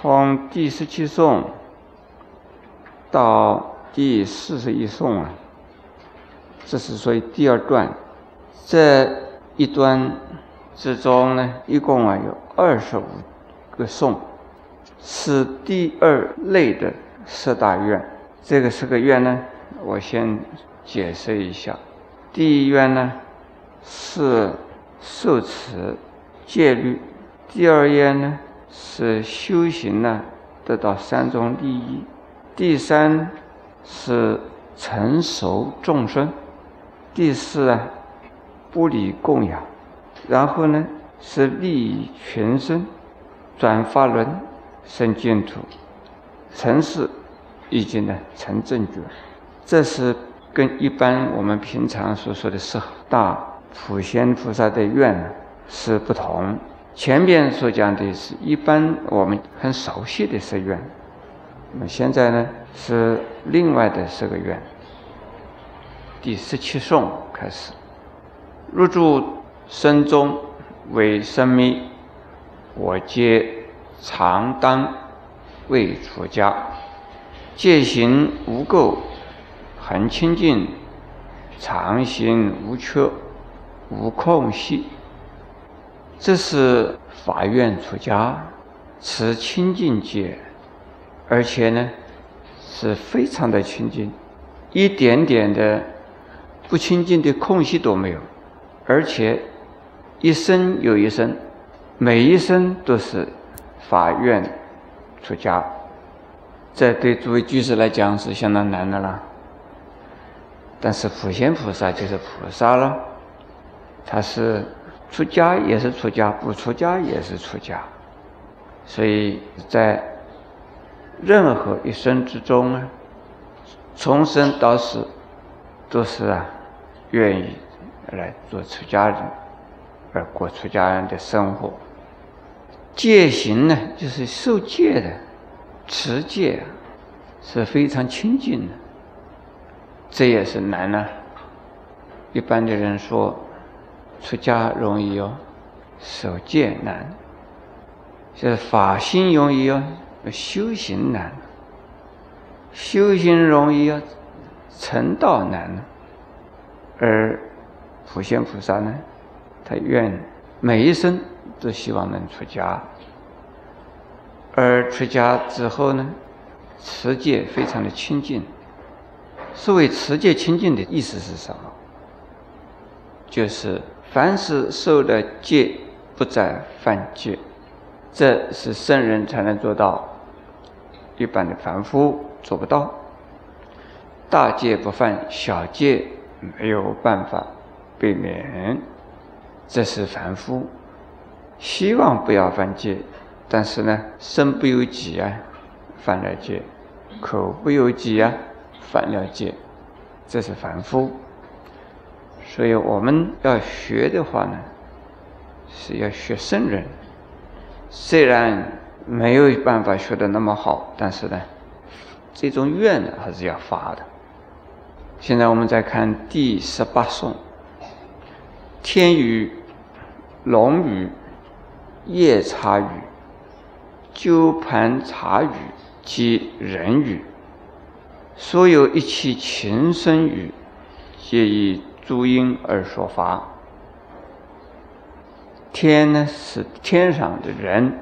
从第十七颂到第四十一颂啊，这是属于第二段。这一段之中呢，一共啊有二十五个颂，是第二类的四大愿。这个四个愿呢，我先解释一下。第一愿呢是受持戒律，第二愿呢。是修行呢，得到三种利益；第三是成熟众生；第四啊，不离供养；然后呢是利益全身，转法轮，生净土，成事以及呢成正觉。这是跟一般我们平常所说的十大普贤菩萨的愿是不同。前面所讲的是一般我们很熟悉的十愿，那么现在呢是另外的十个愿。第十七颂开始，入住身中为生密，我皆常当为出家，戒行无垢，恒清净，常行无缺，无空隙。这是法院出家，持清净戒，而且呢，是非常的清净，一点点的不清净的空隙都没有，而且一生有一生，每一生都是法院出家，这对诸位居士来讲是相当难的了。但是普贤菩萨就是菩萨了，他是。出家也是出家，不出家也是出家，所以在任何一生之中啊，从生到死，都是啊愿意来做出家人，而过出家人的生活。戒行呢，就是受戒的，持戒是非常清净的，这也是难呢。一般的人说。出家容易哦，守戒难；就是法心容易哦，修行难；修行容易哦，成道难。而普贤菩萨呢，他愿每一生都希望能出家，而出家之后呢，持戒非常的清净。所谓持戒清净的意思是什么？就是。凡是受了戒，不再犯戒，这是圣人才能做到，一般的凡夫做不到。大戒不犯，小戒没有办法避免，这是凡夫希望不要犯戒，但是呢，身不由己啊，犯了戒；口不由己啊，犯了戒，这是凡夫。所以我们要学的话呢，是要学圣人。虽然没有办法学的那么好，但是呢，这种愿呢还是要发的。现在我们再看第十八颂：天雨、龙雨、夜叉雨、鸠盘茶雨及人雨，所有一切情声语，皆以。诸因而说法。天呢是天上的人，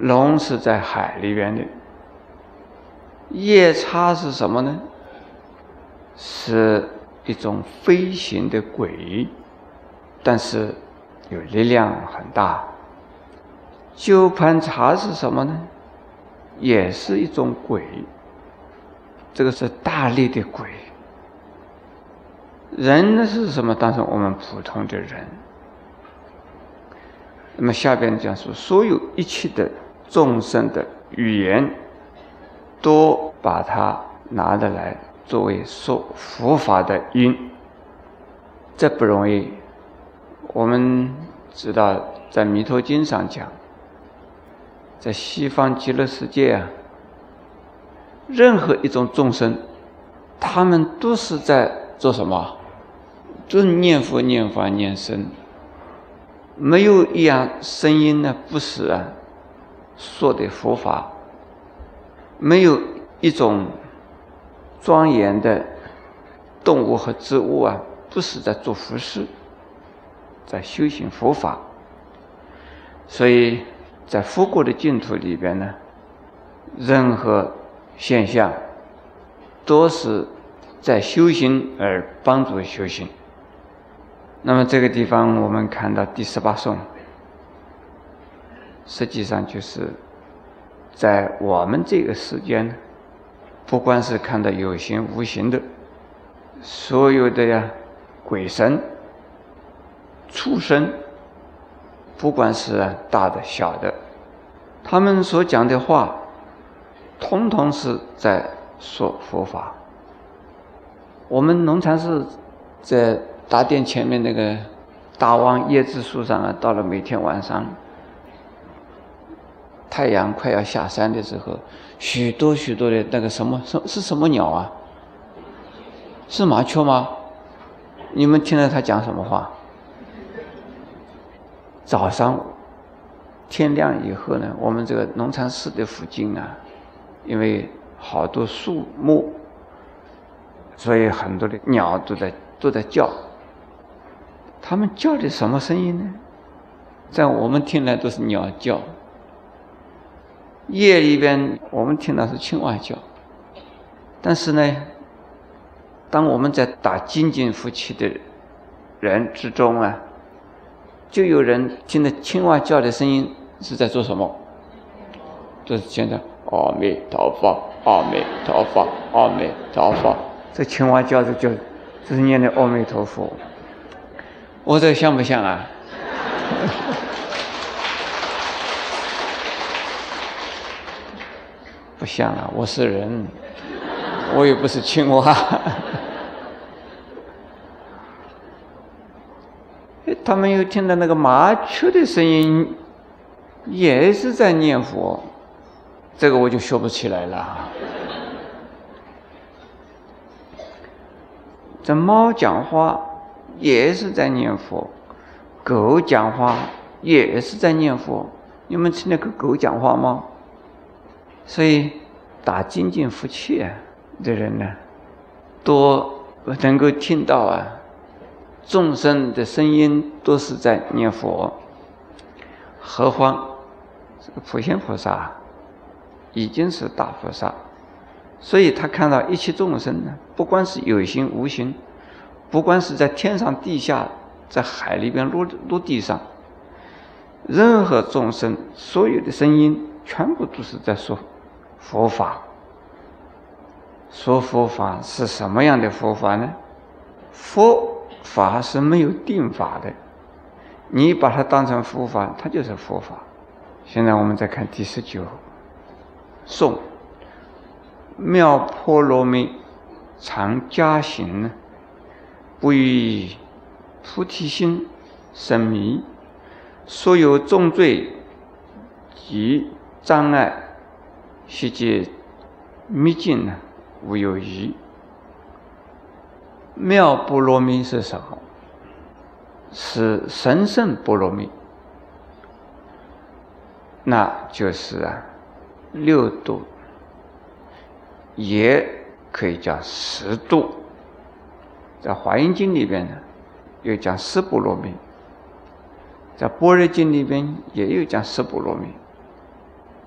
龙是在海里边的。夜叉是什么呢？是一种飞行的鬼，但是有力量很大。鸠盘茶是什么呢？也是一种鬼，这个是大力的鬼。人呢是什么？当成我们普通的人。那么下边讲说，所有一切的众生的语言，都把它拿得来作为说佛法的因。这不容易。我们知道，在《弥陀经》上讲，在西方极乐世界啊，任何一种众生，他们都是在做什么？就是念佛、念法、念僧，没有一样声音呢不是啊说的佛法，没有一种庄严的动物和植物啊，不是在做佛事，在修行佛法。所以在佛国的净土里边呢，任何现象都是在修行而帮助修行。那么这个地方我们看到第十八颂。实际上就是在我们这个世间，不管是看到有形无形的，所有的呀鬼神、畜生，不管是大的小的，他们所讲的话，通通是在说佛法。我们农禅寺在大殿前面那个大王椰子树上啊，到了每天晚上。太阳快要下山的时候，许多许多的那个什么，什是什么鸟啊？是麻雀吗？你们听到他讲什么话？早上天亮以后呢，我们这个农禅寺的附近啊，因为好多树木，所以很多的鸟都在都在叫。他们叫的什么声音呢？在我们听来都是鸟叫。夜里边，我们听到是青蛙叫，但是呢，当我们在打精进夫妻的人之中啊，就有人听到青蛙叫的声音是在做什么？就是现在阿弥陀佛，阿弥陀佛，阿弥陀佛。这青蛙叫着叫，这是念的阿弥陀佛。我这像不像啊？不像啊，我是人，我又不是青蛙。他们又听到那个麻雀的声音，也是在念佛，这个我就学不起来了。这猫讲话也是在念佛，狗讲话也是在念佛。你们听那个狗讲话吗？所以，打精进福气的人呢，多能够听到啊，众生的声音都是在念佛。何况这个普贤菩萨已经是大菩萨，所以他看到一切众生呢，不管是有形无形，不管是在天上地下，在海里边陆陆地上，任何众生所有的声音，全部都是在说。佛法，说佛法是什么样的佛法呢？佛法是没有定法的，你把它当成佛法，它就是佛法。现在我们再看第十九颂：妙婆罗蜜常加行呢，不以菩提心生迷，所有重罪及障碍。悉皆秘境呢，无有疑。妙波罗蜜是什么？是神圣波罗蜜，那就是啊，六度，也可以叫十度。在华严经里边呢，又讲十波罗蜜；在般若经里边也有讲十波罗蜜。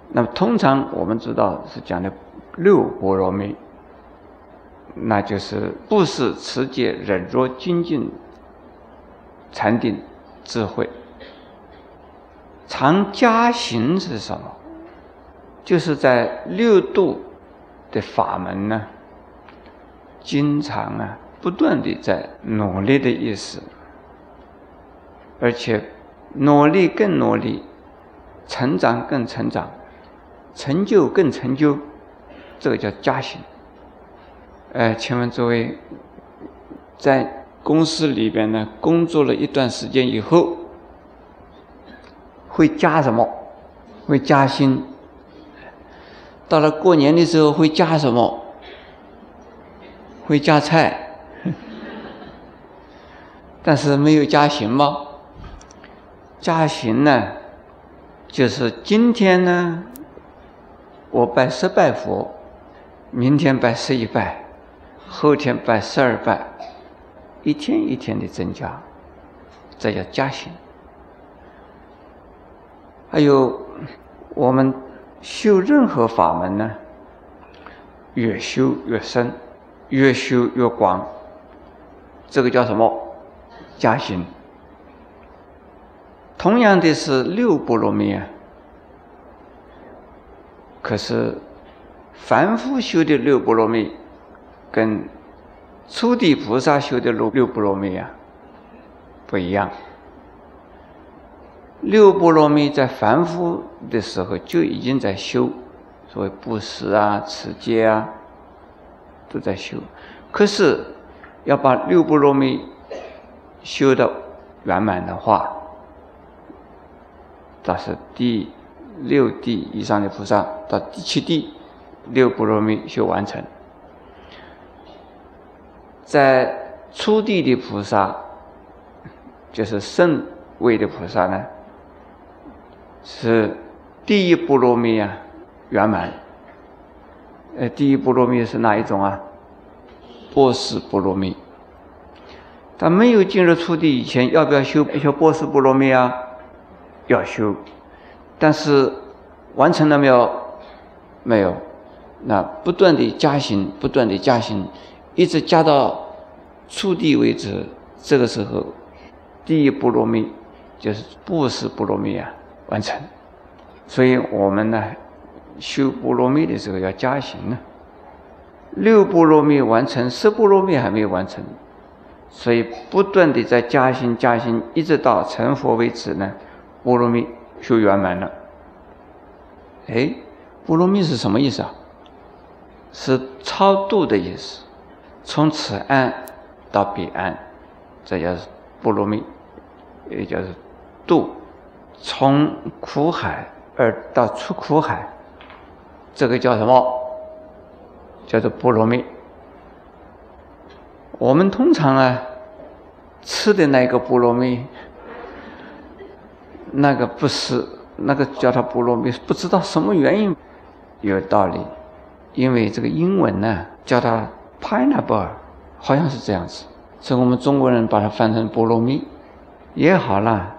那么通常我们知道是讲的六波罗蜜，那就是布施、持戒、忍辱、精进、禅定、智慧。常加行是什么？就是在六度的法门呢，经常啊不断的在努力的意思，而且努力更努力，成长更成长。成就更成就，这个叫加薪。哎，请问诸位，在公司里边呢，工作了一段时间以后，会加什么？会加薪。到了过年的时候会加什么？会加菜。但是没有加薪吗？加薪呢，就是今天呢。我拜十拜佛，明天拜十一拜，后天拜十二拜，一天一天的增加，这叫加行。还有我们修任何法门呢，越修越深，越修越广，这个叫什么？加行。同样的是六波罗蜜啊，可是凡夫修的六波罗蜜，跟初地菩萨修的六六波罗蜜啊不一样。六波罗蜜在凡夫的时候就已经在修，所谓布施啊、持戒啊，都在修。可是要把六波罗蜜修到圆满的话，这是第六地以上的菩萨到第七地，六波罗蜜修完成。在初地的菩萨，就是圣位的菩萨呢，是第一波罗蜜啊圆满。呃，第一波罗蜜是哪一种啊？波斯波罗蜜。他没有进入初地以前，要不要修修波斯波罗蜜啊？要修，但是完成了没有？没有。那不断的加行，不断的加行，一直加到初地为止。这个时候，第一波罗蜜就是布施波罗蜜啊，完成。所以我们呢，修波罗蜜的时候要加行呢。六波罗蜜完成，十波罗蜜还没有完成，所以不断的在加行加行，一直到成佛为止呢。波罗蜜就圆满了，哎，波罗蜜是什么意思啊？是超度的意思，从此岸到彼岸，这叫波罗蜜，也就是度，从苦海而到出苦海，这个叫什么？叫做波罗蜜。我们通常啊吃的那个菠萝蜜。那个不是，那个叫它菠萝蜜，不知道什么原因，有道理，因为这个英文呢叫它 pineapple，好像是这样子，所以我们中国人把它翻成菠萝蜜，也好啦。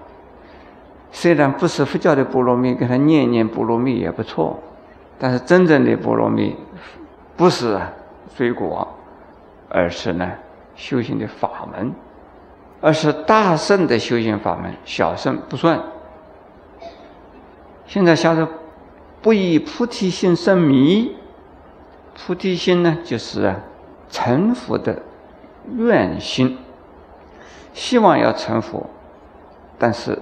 虽然不是佛教的菠萝蜜，给他念念菠萝蜜也不错，但是真正的菠萝蜜不是水果，而是呢修行的法门，而是大圣的修行法门，小圣不算。现在晓得，不以菩提心生迷。菩提心呢，就是啊，成佛的愿心，希望要成佛。但是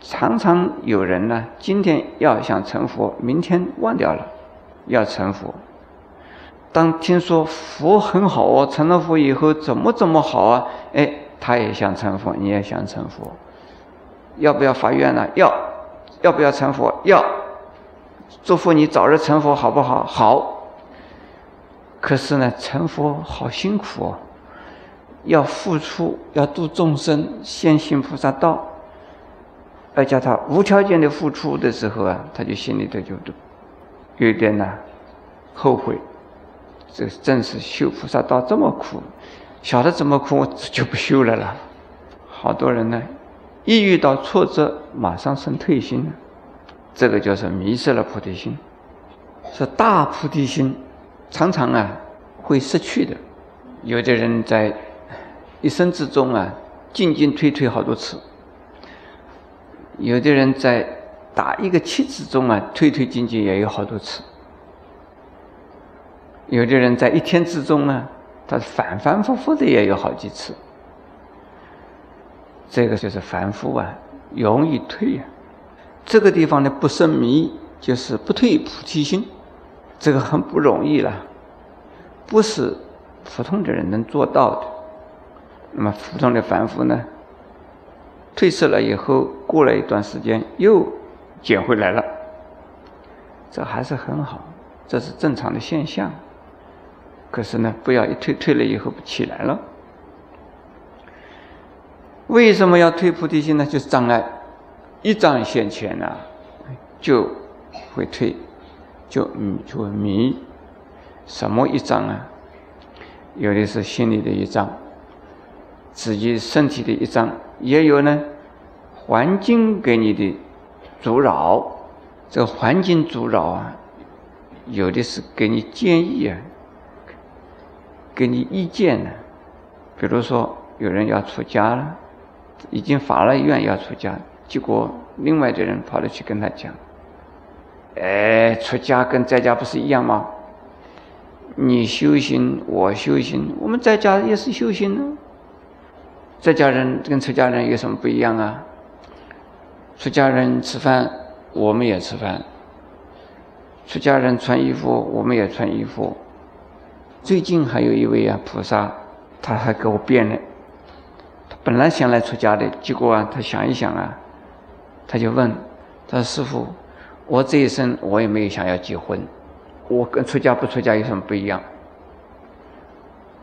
常常有人呢，今天要想成佛，明天忘掉了要成佛。当听说佛很好哦，成了佛以后怎么怎么好啊？哎，他也想成佛，你也想成佛，要不要发愿呢？要。要不要成佛？要，祝福你早日成佛，好不好？好。可是呢，成佛好辛苦哦，要付出，要度众生，先行菩萨道。要叫他无条件的付出的时候啊，他就心里头就有点呢后悔。这正是修菩萨道这么苦，晓得怎么苦，我就不修了啦。好多人呢。一遇到挫折，马上生退心，这个就是迷失了菩提心。是大菩提心，常常啊会失去的。有的人在一生之中啊进进退退好多次；有的人在打一个气之中啊退退进进也有好多次；有的人在一天之中呢，他反反复复的也有好几次。这个就是凡夫啊，容易退啊。这个地方呢不生迷，就是不退菩提心，这个很不容易了，不是普通的人能做到的。那么普通的凡夫呢，褪色了以后，过了一段时间又捡回来了，这还是很好，这是正常的现象。可是呢，不要一退退了以后不起来了。为什么要退菩提心呢？就是障碍，一障现前呢，就会退。就嗯就迷，什么一障啊？有的是心理的一障，自己身体的一障，也有呢，环境给你的阻扰。这个环境阻扰啊，有的是给你建议啊，给你意见呢。比如说，有人要出家了，已经发了愿要出家，结果另外的人跑了去跟他讲：“哎，出家跟在家不是一样吗？你修行，我修行，我们在家也是修行呢。在家人跟出家人有什么不一样啊？出家人吃饭。”我们也吃饭，出家人穿衣服，我们也穿衣服。最近还有一位啊菩萨，他还给我辩了。他本来想来出家的，结果啊，他想一想啊，他就问：“他说师傅，我这一生我也没有想要结婚，我跟出家不出家有什么不一样？”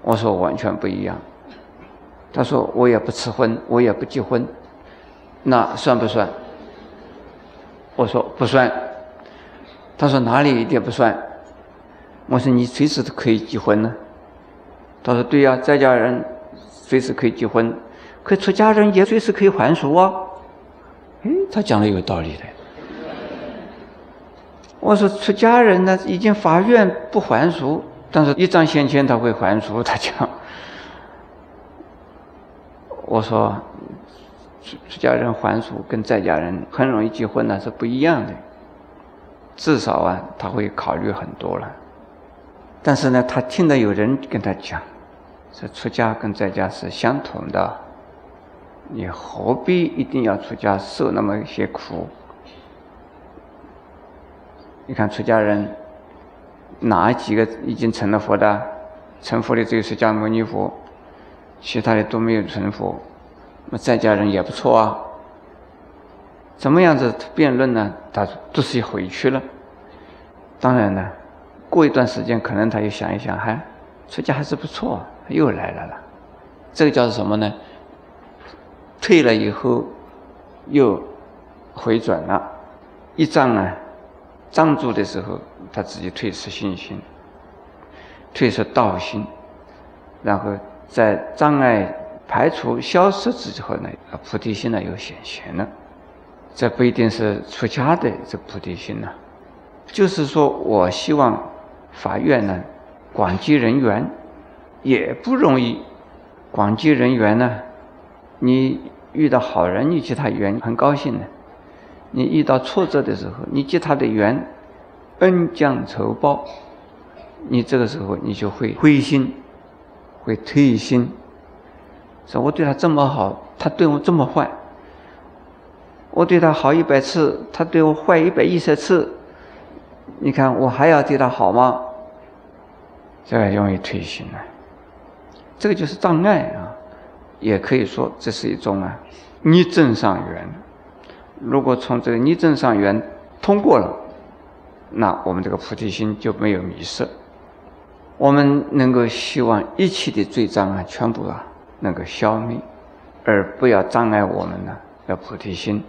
我说：“完全不一样。”他说：“我也不吃荤，我也不结婚，那算不算？”我说不算，他说哪里一点不算？我说你随时都可以结婚呢。他说对呀，在家人随时可以结婚，可出家人也随时可以还俗啊。哎，他讲的有道理的。我说出家人呢，已经发愿不还俗，但是一张现签他会还俗。他讲，我说。出出家人还俗跟在家人很容易结婚呢是不一样的，至少啊他会考虑很多了，但是呢他听到有人跟他讲，说出家跟在家是相同的，你何必一定要出家受那么一些苦？你看出家人哪几个已经成了佛的？成佛的只有释迦牟尼佛，其他的都没有成佛。那在家人也不错啊，怎么样子辩论呢？他都是回去了。当然呢，过一段时间可能他又想一想，还出家还是不错，又来了了。这个叫什么呢？退了以后又回转了，一障啊，障住的时候，他自己退失信心，退失道心，然后在障碍。排除消失之后呢，菩提心呢又显现了。这不一定是出家的这菩提心呢，就是说我希望法院呢广结人缘，也不容易。广结人缘呢，你遇到好人，你结他缘很高兴的；你遇到挫折的时候，你结他的缘，恩将仇报，你这个时候你就会灰心，会退心。说我对他这么好，他对我这么坏。我对他好一百次，他对我坏一百一十次。你看我还要对他好吗？这个容易退心了。这个就是障碍啊，也可以说这是一种啊逆正上缘。如果从这个逆正上缘通过了，那我们这个菩提心就没有迷失。我们能够希望一切的罪障啊，全部啊。能够消灭，而不要障碍我们呢？要菩提心。